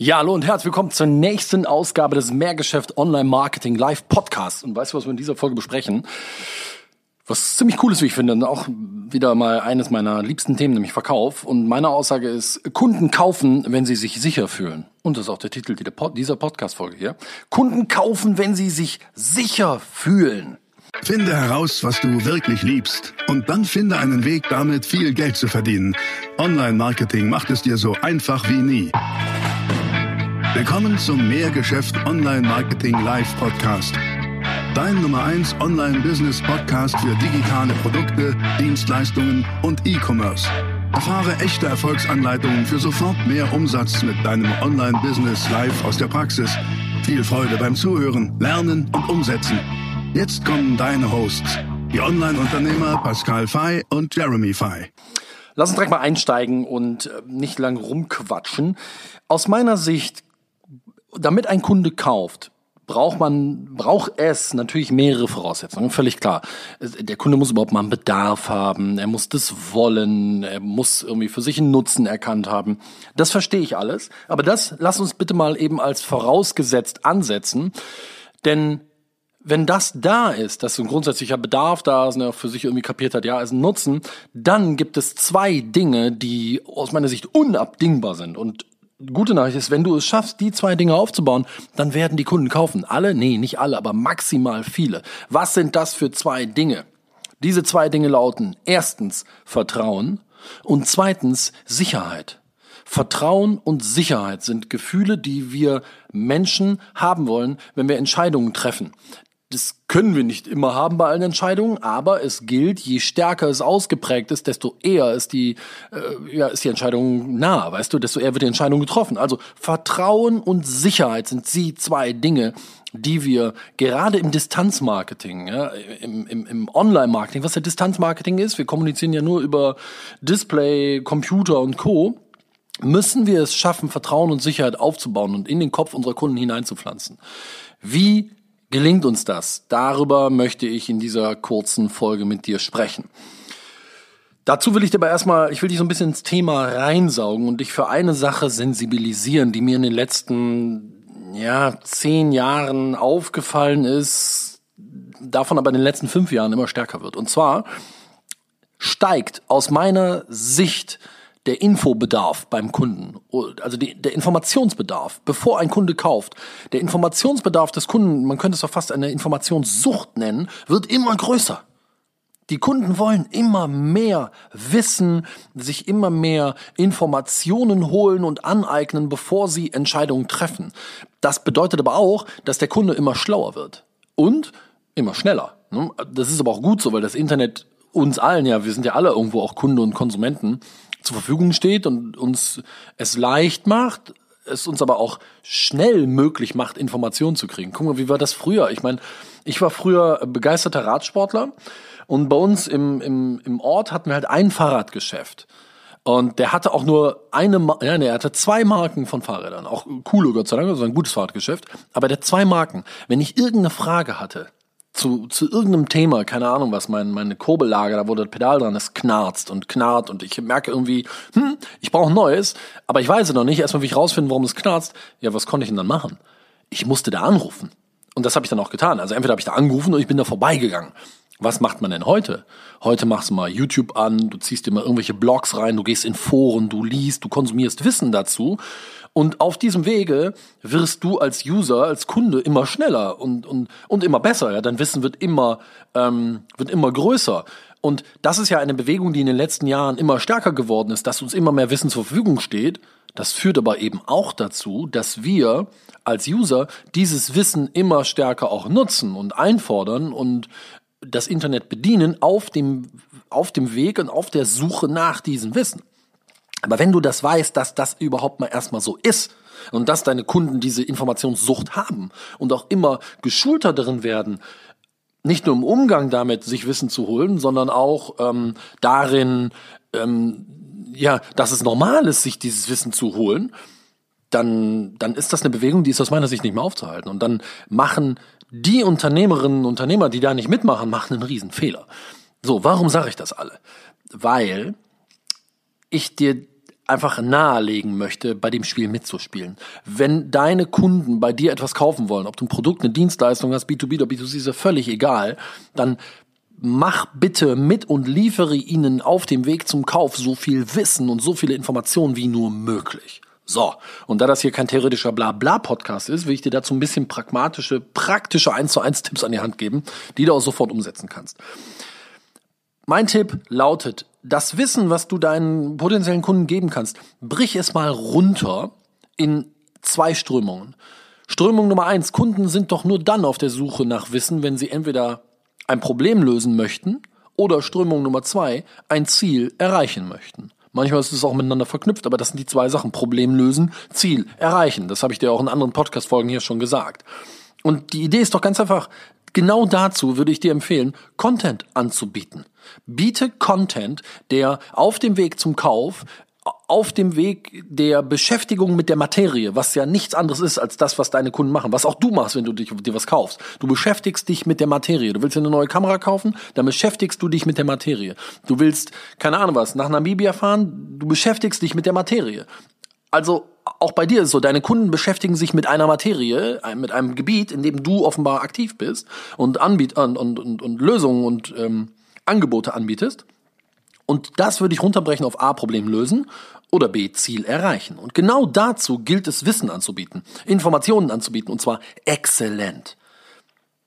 Ja, hallo und herzlich willkommen zur nächsten Ausgabe des Mehrgeschäft Online Marketing Live Podcast. Und weißt du, was wir in dieser Folge besprechen? Was ziemlich cool ist, wie ich finde, und auch wieder mal eines meiner liebsten Themen, nämlich Verkauf. Und meine Aussage ist, Kunden kaufen, wenn sie sich sicher fühlen. Und das ist auch der Titel dieser Podcast-Folge hier. Kunden kaufen, wenn sie sich sicher fühlen. Finde heraus, was du wirklich liebst. Und dann finde einen Weg, damit viel Geld zu verdienen. Online-Marketing macht es dir so einfach wie nie. Willkommen zum Mehrgeschäft Online Marketing Live Podcast. Dein Nummer 1 Online Business Podcast für digitale Produkte, Dienstleistungen und E-Commerce. Erfahre echte Erfolgsanleitungen für sofort mehr Umsatz mit deinem Online Business live aus der Praxis. Viel Freude beim Zuhören, Lernen und Umsetzen. Jetzt kommen deine Hosts, die Online-Unternehmer Pascal Fay und Jeremy Fay. Lass uns direkt mal einsteigen und äh, nicht lang rumquatschen. Aus meiner Sicht damit ein Kunde kauft, braucht man, braucht es natürlich mehrere Voraussetzungen, völlig klar. Der Kunde muss überhaupt mal einen Bedarf haben, er muss das wollen, er muss irgendwie für sich einen Nutzen erkannt haben. Das verstehe ich alles. Aber das lass uns bitte mal eben als vorausgesetzt ansetzen. Denn wenn das da ist, dass ein grundsätzlicher Bedarf da ist und er für sich irgendwie kapiert hat, ja, ist ein Nutzen, dann gibt es zwei Dinge, die aus meiner Sicht unabdingbar sind. Und gute Nachricht ist, wenn du es schaffst, die zwei Dinge aufzubauen, dann werden die Kunden kaufen. Alle? Nee, nicht alle, aber maximal viele. Was sind das für zwei Dinge? Diese zwei Dinge lauten erstens Vertrauen und zweitens Sicherheit. Vertrauen und Sicherheit sind Gefühle, die wir Menschen haben wollen, wenn wir Entscheidungen treffen. Das können wir nicht immer haben bei allen Entscheidungen, aber es gilt, je stärker es ausgeprägt ist, desto eher ist die, äh, ja, ist die Entscheidung nah, weißt du, desto eher wird die Entscheidung getroffen. Also Vertrauen und Sicherheit sind die zwei Dinge, die wir gerade im Distanzmarketing, ja, im, im, im Online-Marketing, was ja Distanzmarketing ist, wir kommunizieren ja nur über Display, Computer und Co., müssen wir es schaffen, Vertrauen und Sicherheit aufzubauen und in den Kopf unserer Kunden hineinzupflanzen. Wie Gelingt uns das? Darüber möchte ich in dieser kurzen Folge mit dir sprechen. Dazu will ich dir aber erstmal, ich will dich so ein bisschen ins Thema reinsaugen und dich für eine Sache sensibilisieren, die mir in den letzten, ja, zehn Jahren aufgefallen ist, davon aber in den letzten fünf Jahren immer stärker wird. Und zwar steigt aus meiner Sicht der Infobedarf beim Kunden, also die, der Informationsbedarf, bevor ein Kunde kauft, der Informationsbedarf des Kunden, man könnte es doch fast eine Informationssucht nennen, wird immer größer. Die Kunden wollen immer mehr wissen, sich immer mehr Informationen holen und aneignen, bevor sie Entscheidungen treffen. Das bedeutet aber auch, dass der Kunde immer schlauer wird und immer schneller. Das ist aber auch gut so, weil das Internet uns allen, ja, wir sind ja alle irgendwo auch Kunde und Konsumenten, zur Verfügung steht und uns es leicht macht, es uns aber auch schnell möglich macht, Informationen zu kriegen. Guck mal, wie war das früher? Ich meine, ich war früher begeisterter Radsportler und bei uns im, im, im Ort hatten wir halt ein Fahrradgeschäft. Und der hatte auch nur eine, ja, nee, er hatte zwei Marken von Fahrrädern. Auch coole, Gott sei Dank, also ein gutes Fahrradgeschäft. Aber der zwei Marken. Wenn ich irgendeine Frage hatte, zu, zu irgendeinem Thema, keine Ahnung was, mein, meine Kurbellage, da wo das Pedal dran ist, knarzt und knarrt und ich merke irgendwie, hm, ich brauche neues, aber ich weiß es noch nicht. Erstmal will ich rausfinden, warum es knarzt. Ja, was konnte ich denn dann machen? Ich musste da anrufen. Und das habe ich dann auch getan. Also entweder habe ich da angerufen oder ich bin da vorbeigegangen. Was macht man denn heute? Heute machst du mal YouTube an, du ziehst dir mal irgendwelche Blogs rein, du gehst in Foren, du liest, du konsumierst Wissen dazu und auf diesem Wege wirst du als User, als Kunde immer schneller und, und, und immer besser. Ja? Dein Wissen wird immer, ähm, wird immer größer. Und das ist ja eine Bewegung, die in den letzten Jahren immer stärker geworden ist, dass uns immer mehr Wissen zur Verfügung steht. Das führt aber eben auch dazu, dass wir als User dieses Wissen immer stärker auch nutzen und einfordern und das Internet bedienen auf dem, auf dem Weg und auf der Suche nach diesem Wissen. Aber wenn du das weißt, dass das überhaupt mal erstmal so ist und dass deine Kunden diese Informationssucht haben und auch immer geschulter darin werden, nicht nur im Umgang damit sich Wissen zu holen, sondern auch ähm, darin, ähm, ja, dass es normal ist, sich dieses Wissen zu holen, dann, dann ist das eine Bewegung, die ist aus meiner Sicht nicht mehr aufzuhalten. Und dann machen die Unternehmerinnen und Unternehmer, die da nicht mitmachen, machen einen Riesenfehler. So, warum sage ich das alle? Weil ich dir einfach nahelegen möchte, bei dem Spiel mitzuspielen. Wenn deine Kunden bei dir etwas kaufen wollen, ob du ein Produkt, eine Dienstleistung hast, B2B oder B2C, ist ja völlig egal, dann mach bitte mit und liefere ihnen auf dem Weg zum Kauf so viel Wissen und so viele Informationen wie nur möglich. So, und da das hier kein theoretischer Blabla-Podcast ist, will ich dir dazu ein bisschen pragmatische, praktische 1 zu 1 Tipps an die Hand geben, die du auch sofort umsetzen kannst. Mein Tipp lautet, das Wissen, was du deinen potenziellen Kunden geben kannst, brich es mal runter in zwei Strömungen. Strömung Nummer eins, Kunden sind doch nur dann auf der Suche nach Wissen, wenn sie entweder ein Problem lösen möchten oder Strömung Nummer zwei, ein Ziel erreichen möchten. Manchmal ist es auch miteinander verknüpft, aber das sind die zwei Sachen. Problem lösen, Ziel erreichen. Das habe ich dir auch in anderen Podcast-Folgen hier schon gesagt. Und die Idee ist doch ganz einfach, genau dazu würde ich dir empfehlen, Content anzubieten. Biete Content, der auf dem Weg zum Kauf auf dem Weg der Beschäftigung mit der Materie, was ja nichts anderes ist als das, was deine Kunden machen, was auch du machst, wenn du dich, dir was kaufst. Du beschäftigst dich mit der Materie. Du willst dir eine neue Kamera kaufen, dann beschäftigst du dich mit der Materie. Du willst, keine Ahnung was, nach Namibia fahren, du beschäftigst dich mit der Materie. Also auch bei dir ist es so, deine Kunden beschäftigen sich mit einer Materie, mit einem Gebiet, in dem du offenbar aktiv bist und, anbiet und, und, und, und Lösungen und ähm, Angebote anbietest. Und das würde ich runterbrechen auf A, Problem lösen oder B, Ziel erreichen. Und genau dazu gilt es, Wissen anzubieten, Informationen anzubieten, und zwar exzellent.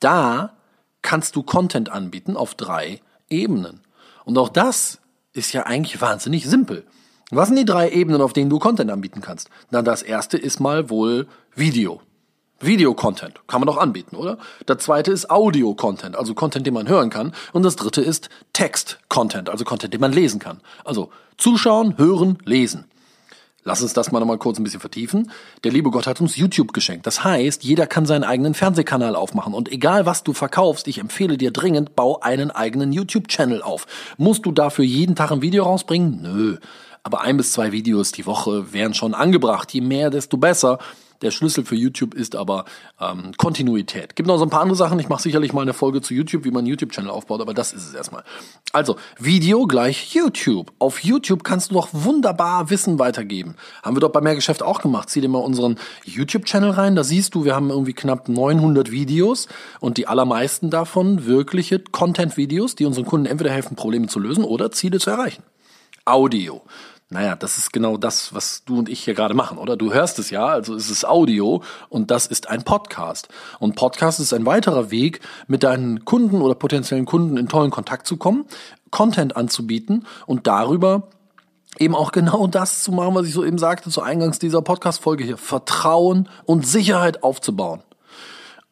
Da kannst du Content anbieten auf drei Ebenen. Und auch das ist ja eigentlich wahnsinnig simpel. Was sind die drei Ebenen, auf denen du Content anbieten kannst? Na, das erste ist mal wohl Video. Video-Content kann man doch anbieten, oder? Das zweite ist Audio-Content, also Content, den man hören kann. Und das dritte ist Text-Content, also Content, den man lesen kann. Also zuschauen, hören, lesen. Lass uns das mal nochmal kurz ein bisschen vertiefen. Der liebe Gott hat uns YouTube geschenkt. Das heißt, jeder kann seinen eigenen Fernsehkanal aufmachen. Und egal was du verkaufst, ich empfehle dir dringend, bau einen eigenen YouTube-Channel auf. Musst du dafür jeden Tag ein Video rausbringen? Nö. Aber ein bis zwei Videos die Woche wären schon angebracht. Je mehr, desto besser. Der Schlüssel für YouTube ist aber ähm, Kontinuität. Gibt noch so ein paar andere Sachen. Ich mache sicherlich mal eine Folge zu YouTube, wie man einen YouTube-Channel aufbaut, aber das ist es erstmal. Also, Video gleich YouTube. Auf YouTube kannst du doch wunderbar Wissen weitergeben. Haben wir doch bei Mehrgeschäft auch gemacht. Zieh dir mal unseren YouTube-Channel rein. Da siehst du, wir haben irgendwie knapp 900 Videos und die allermeisten davon wirkliche Content-Videos, die unseren Kunden entweder helfen, Probleme zu lösen oder Ziele zu erreichen. Audio. Naja, das ist genau das, was du und ich hier gerade machen, oder? Du hörst es ja, also es ist Audio und das ist ein Podcast. Und Podcast ist ein weiterer Weg, mit deinen Kunden oder potenziellen Kunden in tollen Kontakt zu kommen, Content anzubieten und darüber eben auch genau das zu machen, was ich so eben sagte zu Eingangs dieser Podcast-Folge hier. Vertrauen und Sicherheit aufzubauen.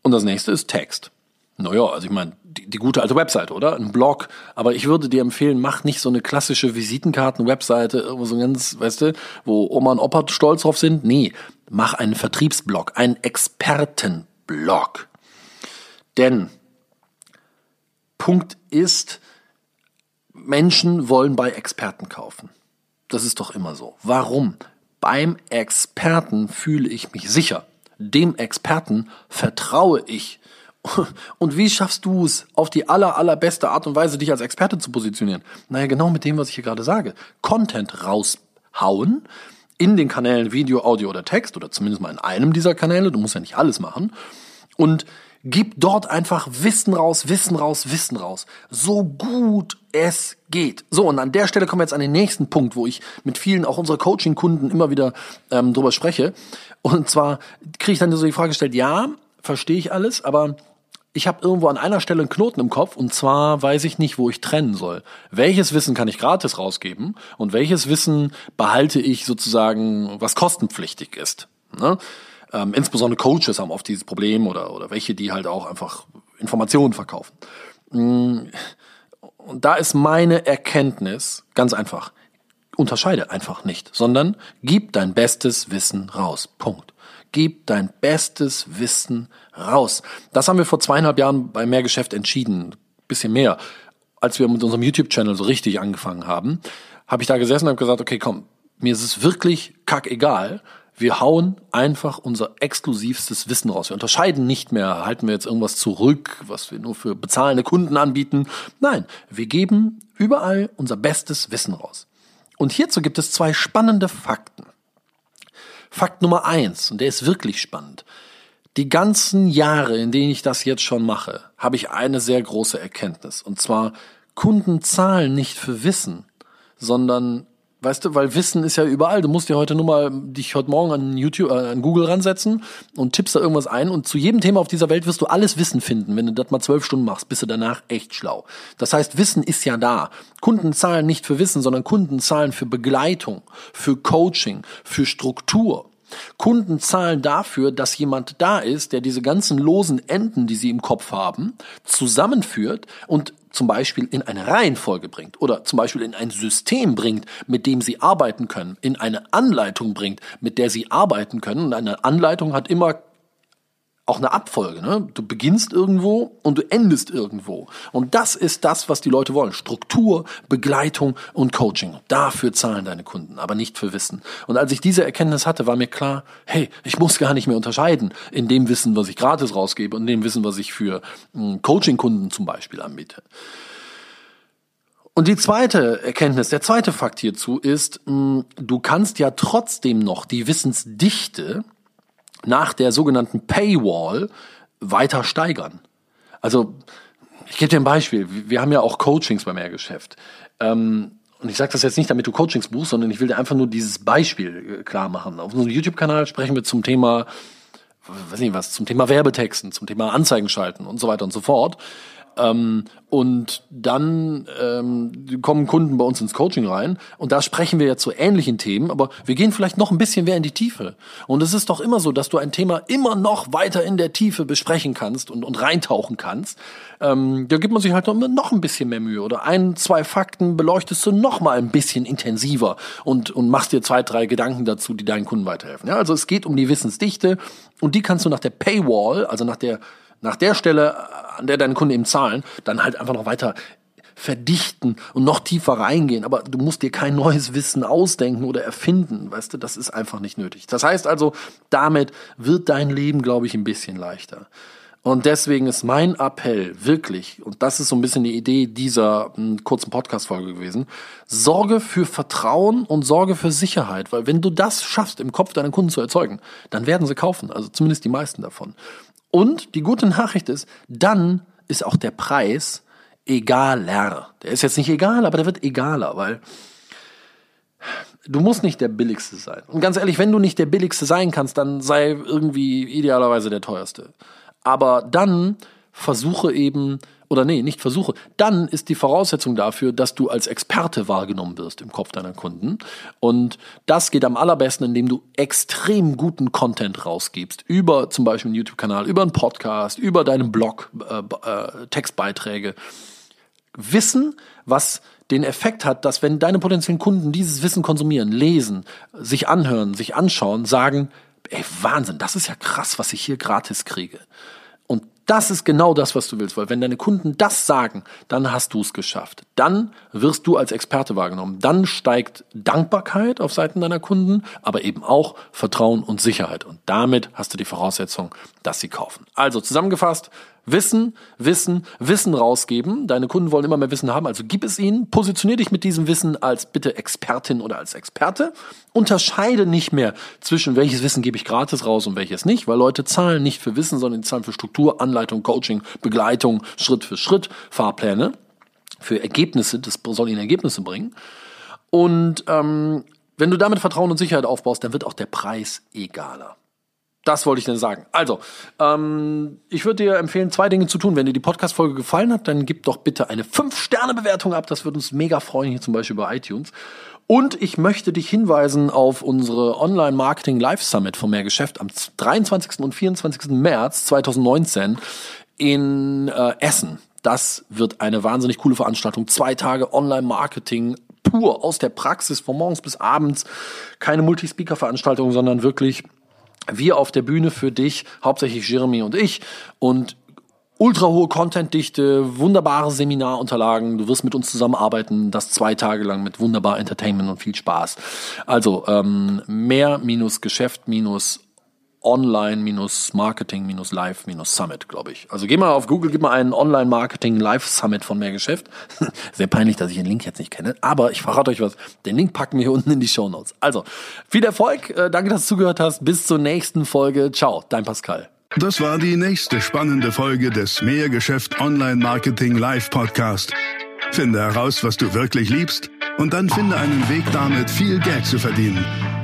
Und das nächste ist Text. Naja, also ich meine, die, die gute alte Webseite, oder? Ein Blog. Aber ich würde dir empfehlen, mach nicht so eine klassische Visitenkarten-Webseite, irgendwo so ganz, weißt du, wo Oma und Opa stolz drauf sind. Nee, mach einen Vertriebsblog, einen Expertenblog. Denn Punkt ist, Menschen wollen bei Experten kaufen. Das ist doch immer so. Warum? Beim Experten fühle ich mich sicher. Dem Experten vertraue ich. Und wie schaffst du es, auf die aller, allerbeste Art und Weise dich als Experte zu positionieren? Naja, genau mit dem, was ich hier gerade sage. Content raushauen in den Kanälen Video, Audio oder Text oder zumindest mal in einem dieser Kanäle. Du musst ja nicht alles machen. Und gib dort einfach Wissen raus, Wissen raus, Wissen raus. So gut es geht. So, und an der Stelle kommen wir jetzt an den nächsten Punkt, wo ich mit vielen auch unserer Coaching-Kunden immer wieder ähm, drüber spreche. Und zwar kriege ich dann so die Frage gestellt, ja, verstehe ich alles, aber ich habe irgendwo an einer Stelle einen Knoten im Kopf und zwar weiß ich nicht, wo ich trennen soll. Welches Wissen kann ich gratis rausgeben und welches Wissen behalte ich sozusagen, was kostenpflichtig ist. Ne? Ähm, insbesondere Coaches haben oft dieses Problem oder, oder welche, die halt auch einfach Informationen verkaufen. Mm, und da ist meine Erkenntnis ganz einfach. Unterscheide einfach nicht, sondern gib dein bestes Wissen raus. Punkt. Gib dein bestes Wissen raus. Das haben wir vor zweieinhalb Jahren bei Mehrgeschäft entschieden. Bisschen mehr. Als wir mit unserem YouTube-Channel so richtig angefangen haben, habe ich da gesessen und habe gesagt, okay, komm, mir ist es wirklich kackegal. Wir hauen einfach unser exklusivstes Wissen raus. Wir unterscheiden nicht mehr, halten wir jetzt irgendwas zurück, was wir nur für bezahlende Kunden anbieten. Nein, wir geben überall unser bestes Wissen raus. Und hierzu gibt es zwei spannende Fakten. Fakt Nummer eins, und der ist wirklich spannend. Die ganzen Jahre, in denen ich das jetzt schon mache, habe ich eine sehr große Erkenntnis. Und zwar, Kunden zahlen nicht für Wissen, sondern Weißt du, weil Wissen ist ja überall. Du musst dir heute nur mal dich heute Morgen an YouTube, äh, an Google ransetzen und tippst da irgendwas ein und zu jedem Thema auf dieser Welt wirst du alles Wissen finden. Wenn du das mal zwölf Stunden machst, bist du danach echt schlau. Das heißt, Wissen ist ja da. Kunden zahlen nicht für Wissen, sondern Kunden zahlen für Begleitung, für Coaching, für Struktur. Kunden zahlen dafür, dass jemand da ist, der diese ganzen losen Enden, die sie im Kopf haben, zusammenführt und zum Beispiel in eine Reihenfolge bringt oder zum Beispiel in ein System bringt, mit dem sie arbeiten können, in eine Anleitung bringt, mit der sie arbeiten können. Und eine Anleitung hat immer auch eine Abfolge. Ne? Du beginnst irgendwo und du endest irgendwo. Und das ist das, was die Leute wollen. Struktur, Begleitung und Coaching. Dafür zahlen deine Kunden, aber nicht für Wissen. Und als ich diese Erkenntnis hatte, war mir klar, hey, ich muss gar nicht mehr unterscheiden in dem Wissen, was ich gratis rausgebe und dem Wissen, was ich für hm, Coaching-Kunden zum Beispiel anbiete. Und die zweite Erkenntnis, der zweite Fakt hierzu ist, hm, du kannst ja trotzdem noch die Wissensdichte nach der sogenannten Paywall weiter steigern. Also ich gebe dir ein Beispiel. Wir haben ja auch Coachings beim Mehrgeschäft. Ähm, und ich sage das jetzt nicht, damit du Coachings buchst, sondern ich will dir einfach nur dieses Beispiel äh, klar machen. Auf unserem YouTube-Kanal sprechen wir zum Thema, weiß nicht was, zum Thema Werbetexten, zum Thema Anzeigen schalten und so weiter und so fort. Ähm, und dann ähm, kommen Kunden bei uns ins Coaching rein und da sprechen wir ja zu ähnlichen Themen, aber wir gehen vielleicht noch ein bisschen mehr in die Tiefe. Und es ist doch immer so, dass du ein Thema immer noch weiter in der Tiefe besprechen kannst und, und reintauchen kannst. Ähm, da gibt man sich halt noch ein bisschen mehr Mühe oder ein, zwei Fakten beleuchtest du noch mal ein bisschen intensiver und, und machst dir zwei, drei Gedanken dazu, die deinen Kunden weiterhelfen. Ja, also es geht um die Wissensdichte und die kannst du nach der Paywall, also nach der nach der Stelle, an der deine Kunden eben zahlen, dann halt einfach noch weiter verdichten und noch tiefer reingehen. Aber du musst dir kein neues Wissen ausdenken oder erfinden. Weißt du, das ist einfach nicht nötig. Das heißt also, damit wird dein Leben, glaube ich, ein bisschen leichter. Und deswegen ist mein Appell wirklich, und das ist so ein bisschen die Idee dieser m, hm, kurzen Podcast-Folge gewesen, sorge für Vertrauen und sorge für Sicherheit. Weil wenn du das schaffst, im Kopf deiner Kunden zu erzeugen, dann werden sie kaufen. Also zumindest die meisten davon. Und die gute Nachricht ist, dann ist auch der Preis egaler. Der ist jetzt nicht egal, aber der wird egaler, weil du musst nicht der billigste sein. Und ganz ehrlich, wenn du nicht der billigste sein kannst, dann sei irgendwie idealerweise der teuerste. Aber dann versuche eben oder nee, nicht versuche, dann ist die Voraussetzung dafür, dass du als Experte wahrgenommen wirst im Kopf deiner Kunden. Und das geht am allerbesten, indem du extrem guten Content rausgibst. Über zum Beispiel einen YouTube-Kanal, über einen Podcast, über deinen Blog, äh, äh, Textbeiträge. Wissen, was den Effekt hat, dass wenn deine potenziellen Kunden dieses Wissen konsumieren, lesen, sich anhören, sich anschauen, sagen, ey, Wahnsinn, das ist ja krass, was ich hier gratis kriege. Das ist genau das, was du willst, weil wenn deine Kunden das sagen, dann hast du es geschafft. Dann wirst du als Experte wahrgenommen. Dann steigt Dankbarkeit auf Seiten deiner Kunden, aber eben auch Vertrauen und Sicherheit. Und damit hast du die Voraussetzung, dass sie kaufen. Also zusammengefasst, Wissen, Wissen, Wissen rausgeben. Deine Kunden wollen immer mehr Wissen haben, also gib es ihnen. Positionier dich mit diesem Wissen als bitte Expertin oder als Experte. Unterscheide nicht mehr zwischen welches Wissen gebe ich gratis raus und welches nicht, weil Leute zahlen nicht für Wissen, sondern die zahlen für Struktur, Anleitung, Coaching, Begleitung, Schritt für Schritt, Fahrpläne für Ergebnisse. Das soll ihnen Ergebnisse bringen. Und ähm, wenn du damit Vertrauen und Sicherheit aufbaust, dann wird auch der Preis egaler. Das wollte ich denn sagen. Also, ähm, ich würde dir empfehlen, zwei Dinge zu tun. Wenn dir die Podcast-Folge gefallen hat, dann gib doch bitte eine 5-Sterne-Bewertung ab. Das würde uns mega freuen, hier zum Beispiel bei iTunes. Und ich möchte dich hinweisen auf unsere Online-Marketing Live Summit von Mehr Geschäft am 23. und 24. März 2019 in äh, Essen. Das wird eine wahnsinnig coole Veranstaltung. Zwei Tage Online-Marketing pur aus der Praxis von morgens bis abends. Keine Multispeaker-Veranstaltung, sondern wirklich wir auf der Bühne für dich, hauptsächlich Jeremy und ich und ultra hohe Contentdichte, wunderbare Seminarunterlagen. Du wirst mit uns zusammenarbeiten, das zwei Tage lang mit wunderbar Entertainment und viel Spaß. Also ähm, mehr minus Geschäft minus Online-Marketing-Live-Summit, glaube ich. Also geh mal auf Google, gib mal einen Online-Marketing-Live-Summit von Mehrgeschäft. Sehr peinlich, dass ich den Link jetzt nicht kenne, aber ich verrate euch was. Den Link packen wir hier unten in die Show Notes. Also, viel Erfolg, äh, danke, dass du zugehört hast. Bis zur nächsten Folge. Ciao, dein Pascal. Das war die nächste spannende Folge des Mehrgeschäft Online-Marketing Live-Podcast. Finde heraus, was du wirklich liebst und dann finde einen Weg damit, viel Geld zu verdienen.